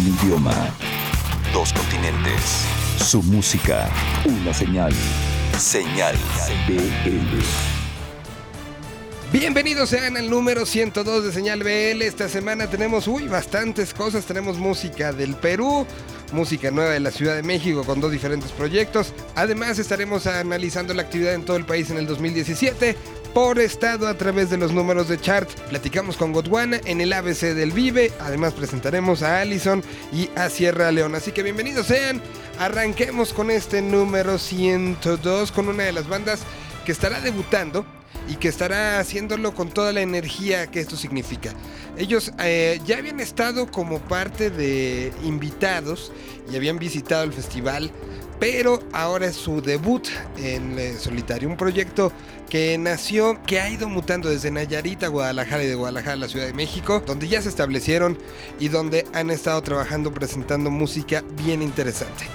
Un idioma. Dos continentes. Su música. Una señal. Señal BL. Bienvenidos sean al número 102 de Señal BL. Esta semana tenemos, uy, bastantes cosas. Tenemos música del Perú, música nueva de la Ciudad de México con dos diferentes proyectos. Además estaremos analizando la actividad en todo el país en el 2017 por estado a través de los números de chart. Platicamos con Godwana en el ABC del Vive. Además presentaremos a Allison y a Sierra León. Así que bienvenidos sean. Arranquemos con este número 102 con una de las bandas que estará debutando y que estará haciéndolo con toda la energía que esto significa. Ellos eh, ya habían estado como parte de invitados y habían visitado el festival, pero ahora es su debut en eh, solitario, un proyecto que nació, que ha ido mutando desde Nayarit a Guadalajara y de Guadalajara a la Ciudad de México, donde ya se establecieron y donde han estado trabajando presentando música bien interesante.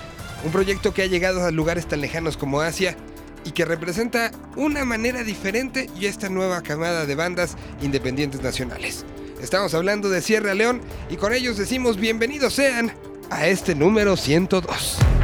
Un proyecto que ha llegado a lugares tan lejanos como Asia, y que representa una manera diferente y esta nueva camada de bandas independientes nacionales. Estamos hablando de Sierra León y con ellos decimos bienvenidos sean a este número 102.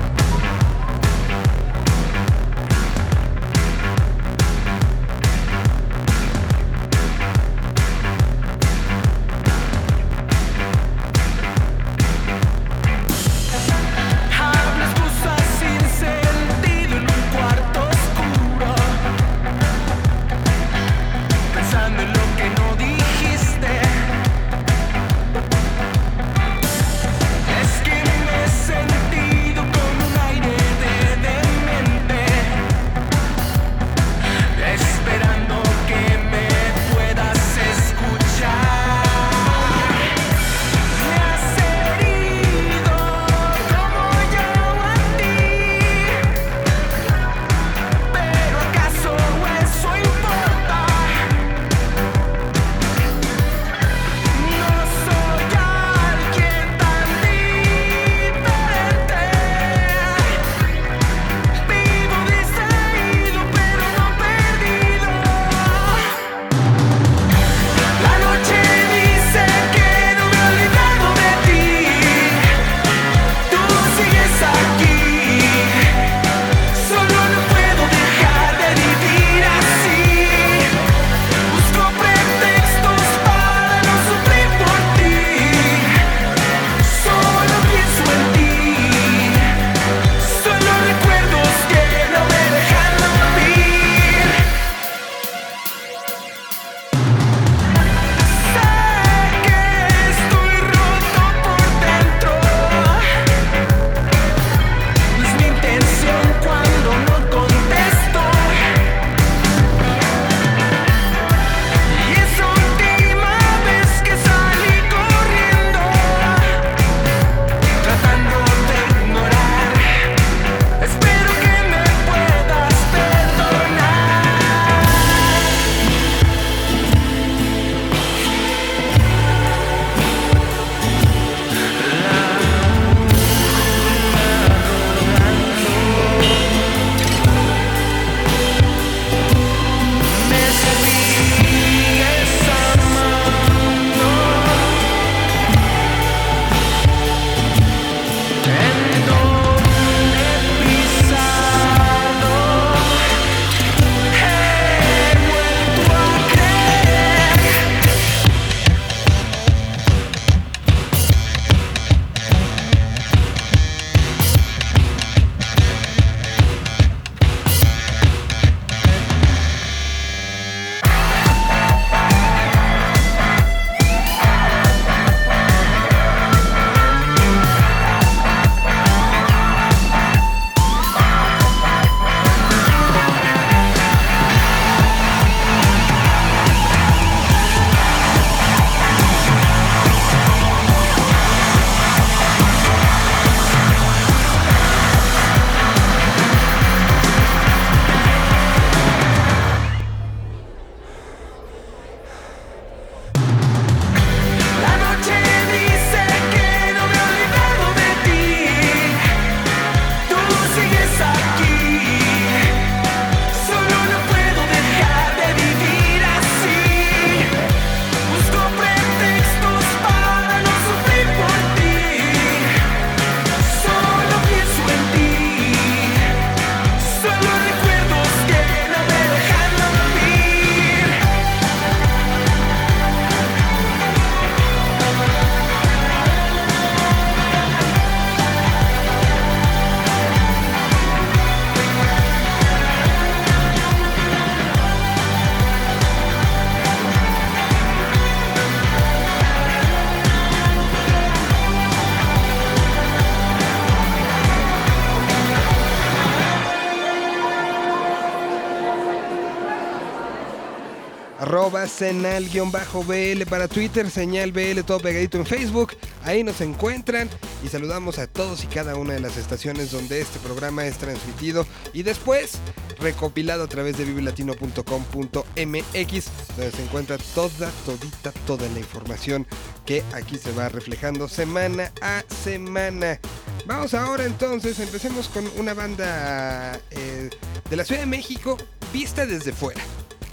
Senal-bl para Twitter, señal BL todo pegadito en Facebook. Ahí nos encuentran y saludamos a todos y cada una de las estaciones donde este programa es transmitido y después recopilado a través de vivelatino.com.mx donde se encuentra toda, todita, toda la información que aquí se va reflejando semana a semana. Vamos ahora entonces, empecemos con una banda eh, de la Ciudad de México vista desde fuera.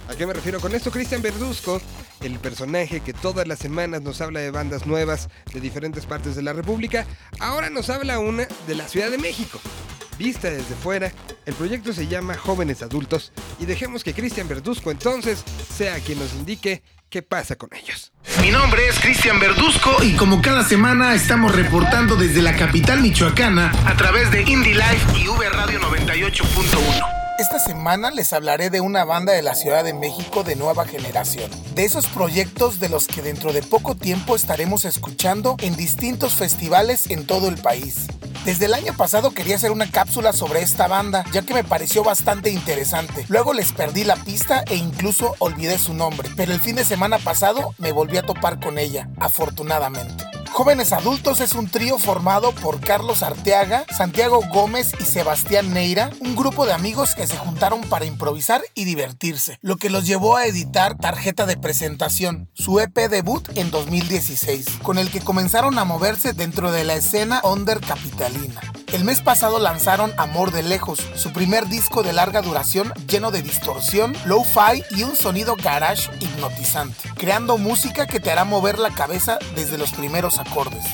¿A qué me refiero con esto? Cristian Verduzco, el personaje que todas las semanas nos habla de bandas nuevas de diferentes partes de la República, ahora nos habla una de la Ciudad de México. Vista desde fuera, el proyecto se llama Jóvenes Adultos y dejemos que Cristian Verduzco entonces sea quien nos indique qué pasa con ellos. Mi nombre es Cristian Verduzco y como cada semana estamos reportando desde la capital michoacana a través de Indie Life y V Radio 98.1. Esta semana les hablaré de una banda de la Ciudad de México de nueva generación, de esos proyectos de los que dentro de poco tiempo estaremos escuchando en distintos festivales en todo el país. Desde el año pasado quería hacer una cápsula sobre esta banda, ya que me pareció bastante interesante. Luego les perdí la pista e incluso olvidé su nombre, pero el fin de semana pasado me volví a topar con ella, afortunadamente. Jóvenes Adultos es un trío formado por Carlos Arteaga, Santiago Gómez y Sebastián Neira, un grupo de amigos que se juntaron para improvisar y divertirse, lo que los llevó a editar Tarjeta de Presentación, su EP debut en 2016, con el que comenzaron a moverse dentro de la escena under capitalina. El mes pasado lanzaron Amor de Lejos, su primer disco de larga duración lleno de distorsión, low-fi y un sonido garage hipnotizante, creando música que te hará mover la cabeza desde los primeros acordes.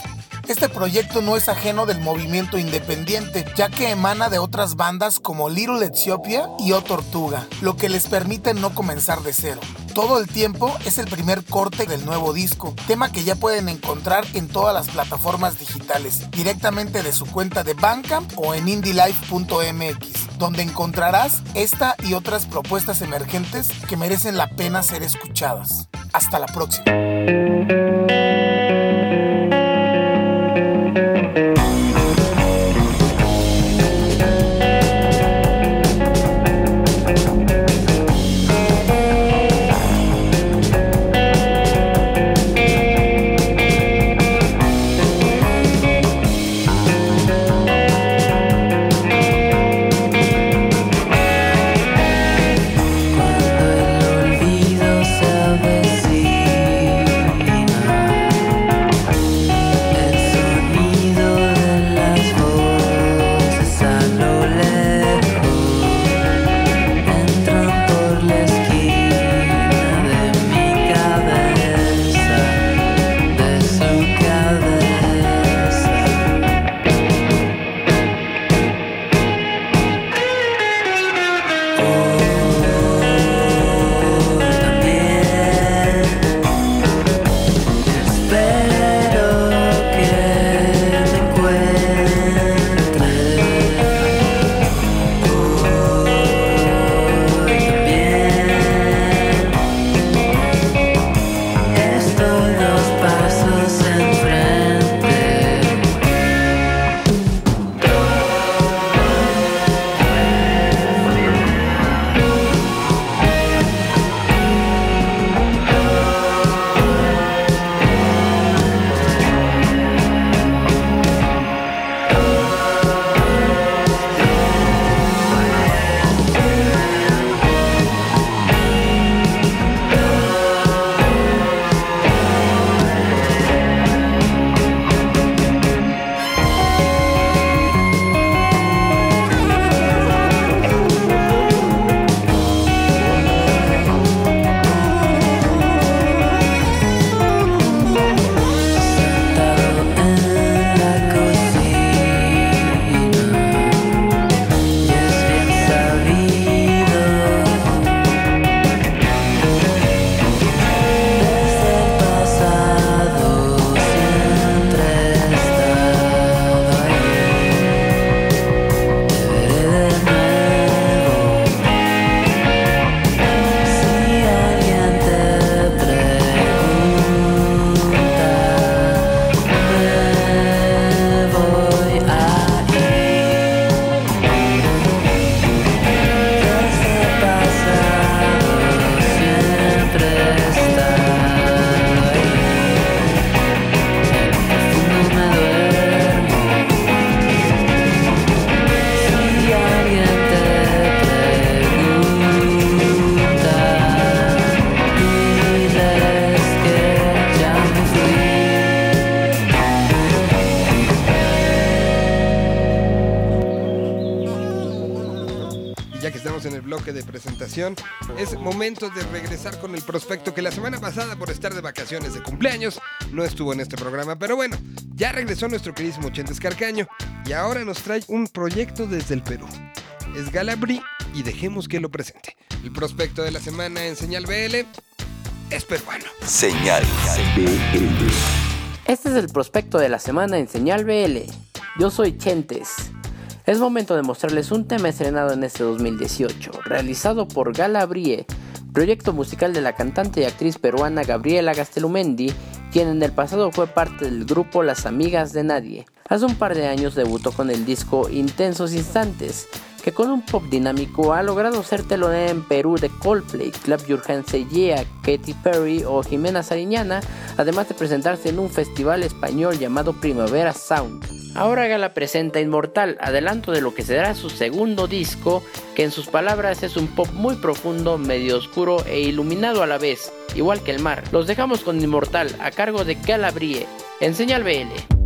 Este proyecto no es ajeno del movimiento independiente, ya que emana de otras bandas como Little Ethiopia y O Tortuga, lo que les permite no comenzar de cero. Todo el tiempo es el primer corte del nuevo disco, tema que ya pueden encontrar en todas las plataformas digitales, directamente de su cuenta de Bandcamp o en indielife.mx, donde encontrarás esta y otras propuestas emergentes que merecen la pena ser escuchadas. Hasta la próxima. you. Es momento de regresar con el prospecto que la semana pasada, por estar de vacaciones de cumpleaños, no estuvo en este programa. Pero bueno, ya regresó nuestro queridísimo Chentes Carcaño y ahora nos trae un proyecto desde el Perú. Es Galabri y dejemos que lo presente. El prospecto de la semana en Señal BL es peruano. Señal BL. Este es el prospecto de la semana en Señal BL. Yo soy Chentes. Es momento de mostrarles un tema estrenado en este 2018, realizado por Gala Brie, proyecto musical de la cantante y actriz peruana Gabriela Gastelumendi, quien en el pasado fue parte del grupo Las Amigas de Nadie. Hace un par de años debutó con el disco Intensos Instantes, que con un pop dinámico ha logrado ser telonera en Perú de Coldplay, Club Hands Yeah, Katy Perry o Jimena Sariñana, además de presentarse en un festival español llamado Primavera Sound. Ahora Gala presenta Inmortal, adelanto de lo que será su segundo disco, que en sus palabras es un pop muy profundo, medio oscuro e iluminado a la vez, igual que el mar. Los dejamos con Inmortal a cargo de Gala Brie, en Señal BL.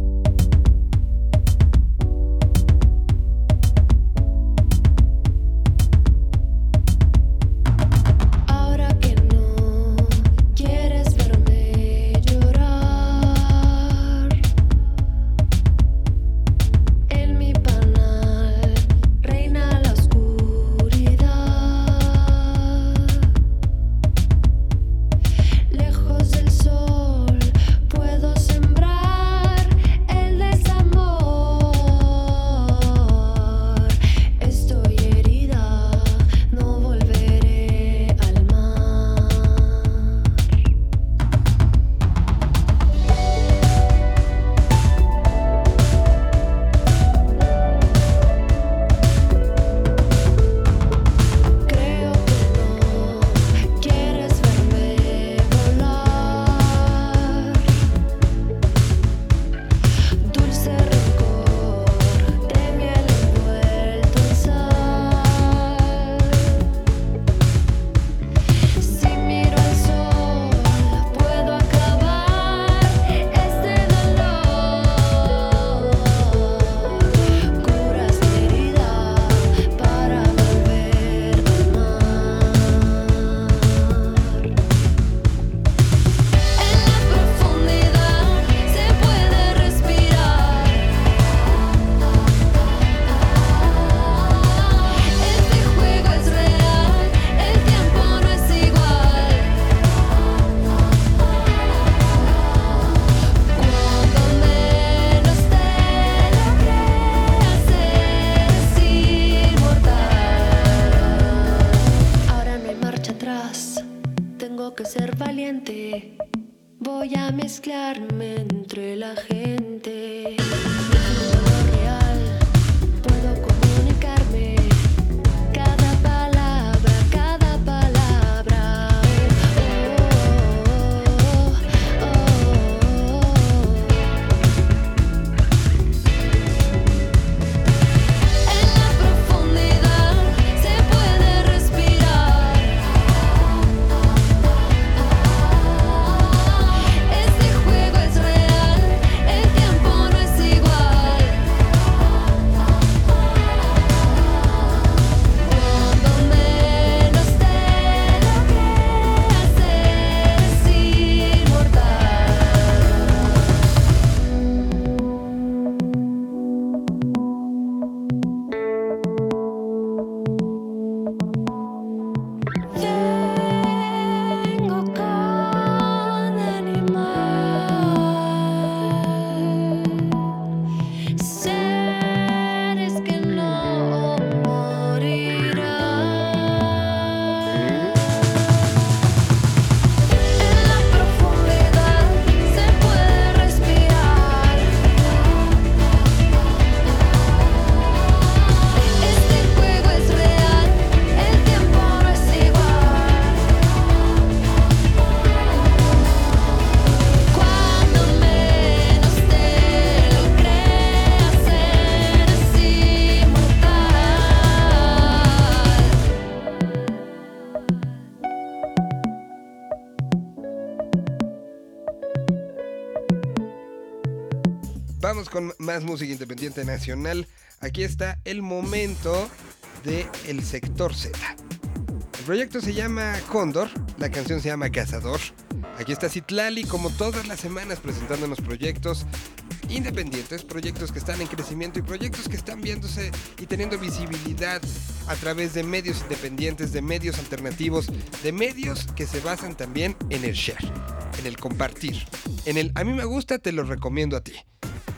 Música independiente nacional. Aquí está el momento de El Sector Z. El proyecto se llama Cóndor, la canción se llama Cazador. Aquí está Citlali como todas las semanas presentándonos proyectos independientes, proyectos que están en crecimiento y proyectos que están viéndose y teniendo visibilidad a través de medios independientes, de medios alternativos, de medios que se basan también en el share, en el compartir, en el a mí me gusta, te lo recomiendo a ti.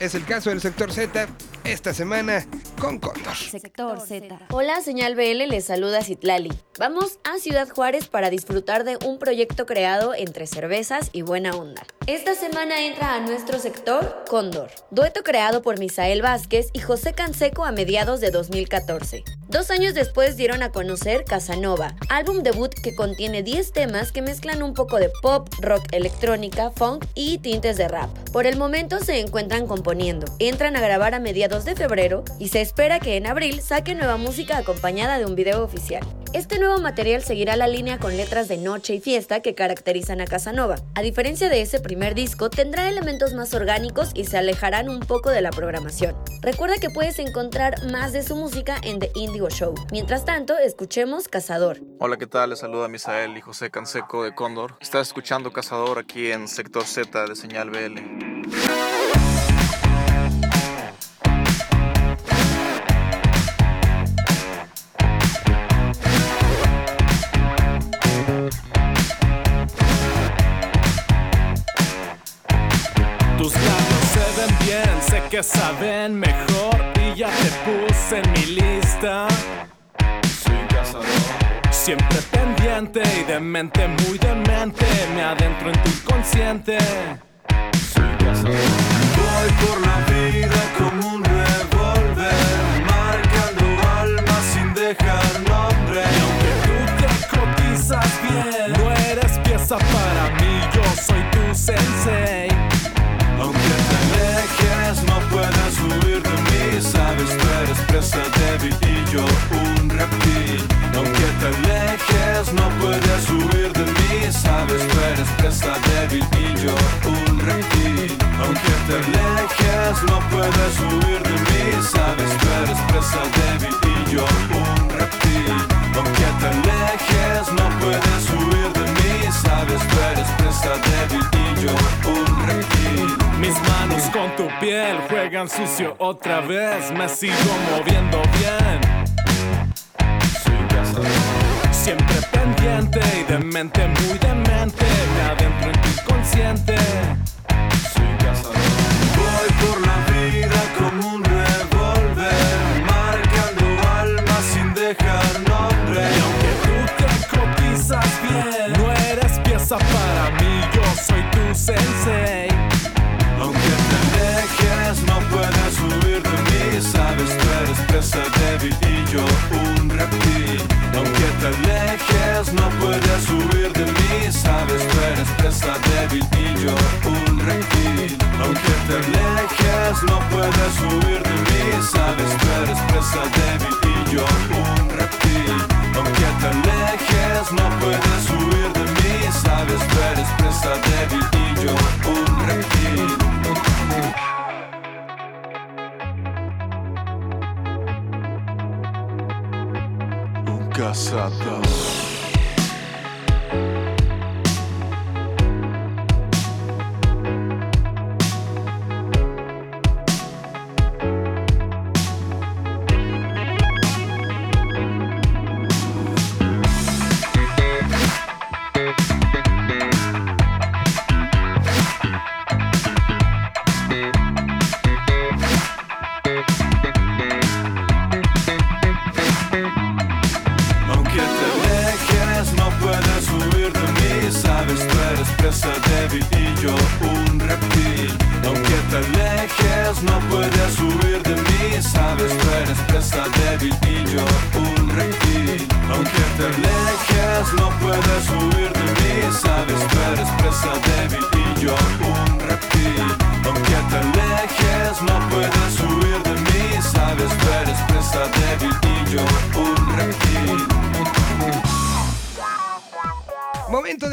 Es el caso del sector Z esta semana con Cóndor. Sector Z. Hola, señal BL, les saluda Citlali. Vamos a Ciudad Juárez para disfrutar de un proyecto creado entre cervezas y buena onda. Esta semana entra a nuestro sector Cóndor, dueto creado por Misael Vázquez y José Canseco a mediados de 2014. Dos años después dieron a conocer Casanova, álbum debut que contiene 10 temas que mezclan un poco de pop, rock electrónica, funk y tintes de rap. Por el momento se encuentran componiendo, entran a grabar a mediados de febrero y se espera que en abril saquen nueva música acompañada de un video oficial. Este nuevo material seguirá la línea con letras de noche y fiesta que caracterizan a Casanova. A diferencia de ese primer disco, tendrá elementos más orgánicos y se alejarán un poco de la programación. Recuerda que puedes encontrar más de su música en The Indigo Show. Mientras tanto, escuchemos Cazador. Hola, ¿qué tal? Les saluda Misael y José Canseco de Cóndor. Estás escuchando Cazador aquí en Sector Z de Señal BL. Tus labios se ven bien, sé que saben mejor y ya te puse en mi lista. Soy cazador. Siempre pendiente y de mente muy demente, me adentro en tu inconsciente. Soy cazador. Voy por la vida como un revólver, marcando almas sin dejar nombre. Y aunque tú te cotizas bien, no eres pieza para mí, yo soy tu sensei. Presa débil y yo un reptil. Aunque te alejes, no puedes huir de mí. Sabes, tú eres presa débil y yo un reptil. Aunque te alejes, no puedes huir de mí. Sabes, tú eres presa débil y yo un reptil. Aunque te alejes, no puedes huir de mí. Sabes, tú eres presa débil y yo un reptil. Con tu piel juegan sucio otra vez, me sigo moviendo bien. Siempre pendiente y de mente muy demente, me adentro en tu inconsciente. Soy. Voy por la vida como un revólver, marcando almas sin dejar nombre. Y aunque tú te cotizas bien, no eres pieza para mí, yo soy tu sensei. Presa débil y yo un reptil. Aunque te alejes, no puedes huir de mí. Sabes, tú eres presa débil y yo un reptil. Aunque te alejes, no puedes huir de mí. Sabes, tú eres presa débil y yo un reptil. Aunque te alejes, no puedes huir de mí. Sabes, tú eres presa débil y Un cazador. Aunque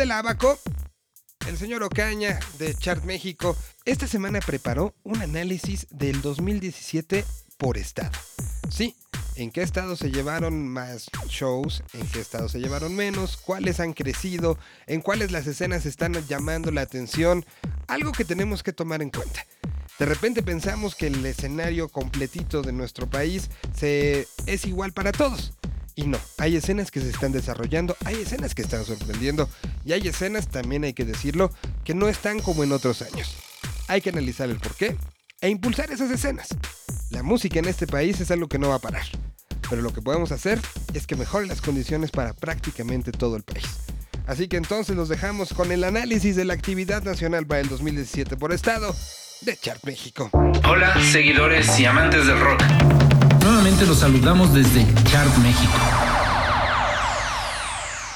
Del abaco. El señor Ocaña de Chart México esta semana preparó un análisis del 2017 por estado. Sí, en qué estados se llevaron más shows, en qué estados se llevaron menos, cuáles han crecido, en cuáles las escenas están llamando la atención, algo que tenemos que tomar en cuenta. De repente pensamos que el escenario completito de nuestro país se, es igual para todos. Y no, hay escenas que se están desarrollando, hay escenas que están sorprendiendo y hay escenas, también hay que decirlo, que no están como en otros años. Hay que analizar el porqué e impulsar esas escenas. La música en este país es algo que no va a parar, pero lo que podemos hacer es que mejore las condiciones para prácticamente todo el país. Así que entonces los dejamos con el análisis de la actividad nacional para el 2017 por estado de Chart México. Hola, seguidores y amantes del rock. Los saludamos desde Chart México.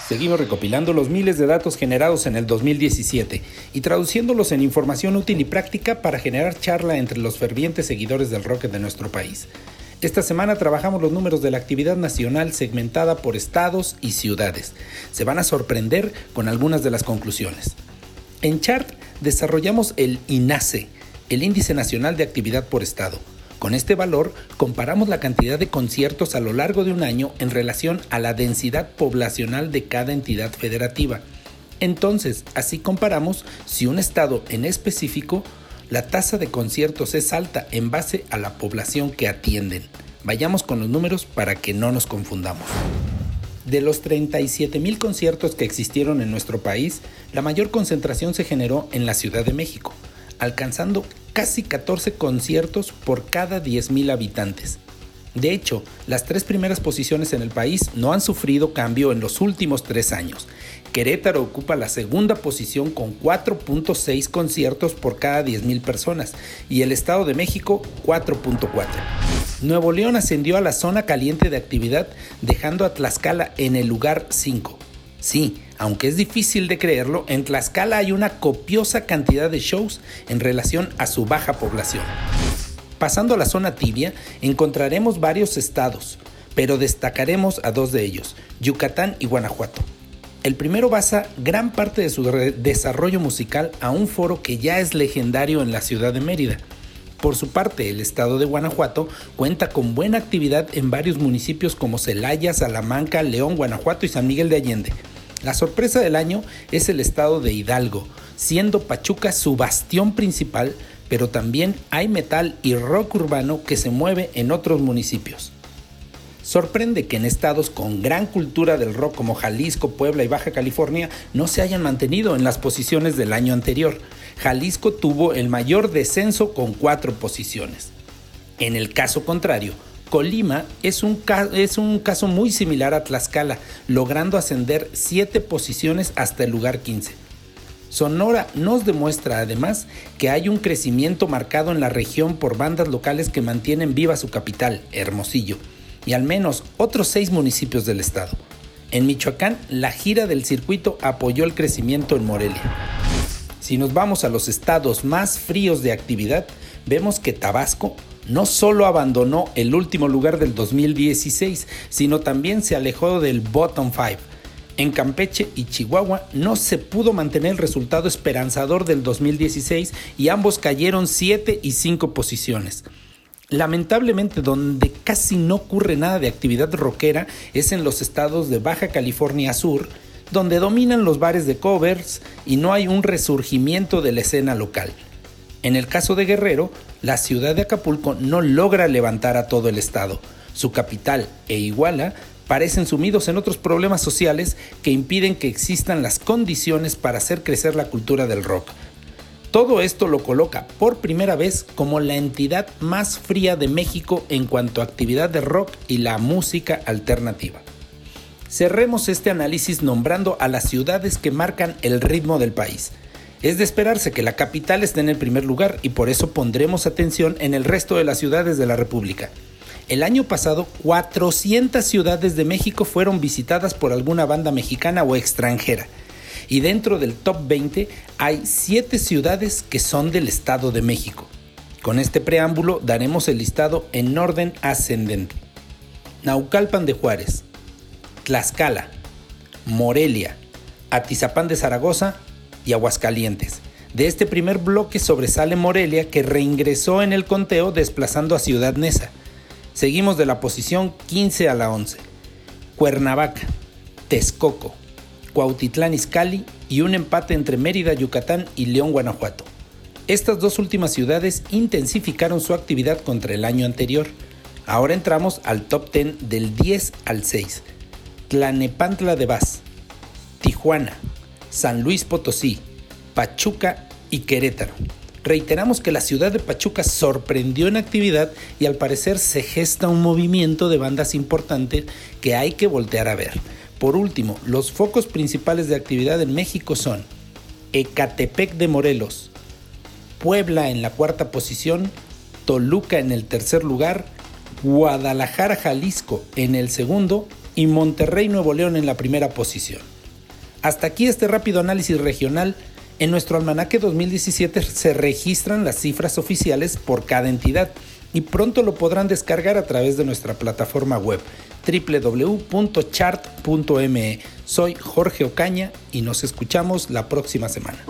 Seguimos recopilando los miles de datos generados en el 2017 y traduciéndolos en información útil y práctica para generar charla entre los fervientes seguidores del rock de nuestro país. Esta semana trabajamos los números de la actividad nacional segmentada por estados y ciudades. Se van a sorprender con algunas de las conclusiones. En Chart desarrollamos el INACE, el Índice Nacional de Actividad por Estado. Con este valor comparamos la cantidad de conciertos a lo largo de un año en relación a la densidad poblacional de cada entidad federativa. Entonces, así comparamos si un estado en específico la tasa de conciertos es alta en base a la población que atienden. Vayamos con los números para que no nos confundamos. De los 37 mil conciertos que existieron en nuestro país, la mayor concentración se generó en la Ciudad de México, alcanzando casi 14 conciertos por cada 10 mil habitantes. De hecho, las tres primeras posiciones en el país no han sufrido cambio en los últimos tres años. Querétaro ocupa la segunda posición con 4.6 conciertos por cada 10.000 personas y el Estado de México 4.4. Nuevo León ascendió a la zona caliente de actividad dejando a Tlaxcala en el lugar 5. Sí, aunque es difícil de creerlo, en Tlaxcala hay una copiosa cantidad de shows en relación a su baja población. Pasando a la zona tibia, encontraremos varios estados, pero destacaremos a dos de ellos, Yucatán y Guanajuato. El primero basa gran parte de su desarrollo musical a un foro que ya es legendario en la ciudad de Mérida. Por su parte, el estado de Guanajuato cuenta con buena actividad en varios municipios como Celaya, Salamanca, León, Guanajuato y San Miguel de Allende. La sorpresa del año es el estado de Hidalgo, siendo Pachuca su bastión principal, pero también hay metal y rock urbano que se mueve en otros municipios. Sorprende que en estados con gran cultura del rock como Jalisco, Puebla y Baja California no se hayan mantenido en las posiciones del año anterior. Jalisco tuvo el mayor descenso con cuatro posiciones. En el caso contrario, Colima es un, es un caso muy similar a Tlaxcala, logrando ascender siete posiciones hasta el lugar 15. Sonora nos demuestra además que hay un crecimiento marcado en la región por bandas locales que mantienen viva su capital, Hermosillo, y al menos otros seis municipios del estado. En Michoacán, la gira del circuito apoyó el crecimiento en Morelia. Si nos vamos a los estados más fríos de actividad, vemos que Tabasco no solo abandonó el último lugar del 2016, sino también se alejó del bottom 5. En Campeche y Chihuahua no se pudo mantener el resultado esperanzador del 2016 y ambos cayeron 7 y 5 posiciones. Lamentablemente, donde casi no ocurre nada de actividad rockera es en los estados de Baja California Sur, donde dominan los bares de covers y no hay un resurgimiento de la escena local. En el caso de Guerrero, la ciudad de Acapulco no logra levantar a todo el estado. Su capital e Iguala parecen sumidos en otros problemas sociales que impiden que existan las condiciones para hacer crecer la cultura del rock. Todo esto lo coloca por primera vez como la entidad más fría de México en cuanto a actividad de rock y la música alternativa. Cerremos este análisis nombrando a las ciudades que marcan el ritmo del país. Es de esperarse que la capital esté en el primer lugar y por eso pondremos atención en el resto de las ciudades de la República. El año pasado, 400 ciudades de México fueron visitadas por alguna banda mexicana o extranjera. Y dentro del top 20 hay 7 ciudades que son del Estado de México. Con este preámbulo daremos el listado en orden ascendente. Naucalpan de Juárez, Tlaxcala, Morelia, Atizapán de Zaragoza y Aguascalientes. De este primer bloque sobresale Morelia que reingresó en el conteo desplazando a Ciudad Neza. Seguimos de la posición 15 a la 11. Cuernavaca, Texcoco, Cuautitlán Izcalli y un empate entre Mérida, Yucatán y León, Guanajuato. Estas dos últimas ciudades intensificaron su actividad contra el año anterior. Ahora entramos al top 10 del 10 al 6. Tlanepantla de Vaz, Tijuana, San Luis Potosí, Pachuca y Querétaro. Reiteramos que la ciudad de Pachuca sorprendió en actividad y al parecer se gesta un movimiento de bandas importante que hay que voltear a ver. Por último, los focos principales de actividad en México son Ecatepec de Morelos, Puebla en la cuarta posición, Toluca en el tercer lugar, Guadalajara, Jalisco en el segundo y Monterrey, Nuevo León en la primera posición. Hasta aquí este rápido análisis regional. En nuestro almanaque 2017 se registran las cifras oficiales por cada entidad y pronto lo podrán descargar a través de nuestra plataforma web www.chart.me. Soy Jorge Ocaña y nos escuchamos la próxima semana.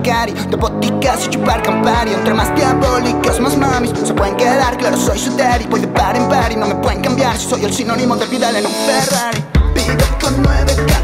Bacari De boticas y chupar Campari Entre más diabólicos más mamis. Se pueden quedar, claro, soy su daddy. Voy de par en par y no me pueden cambiar. Si Soy el sinónimo de vida en un Ferrari. Vivo con nueve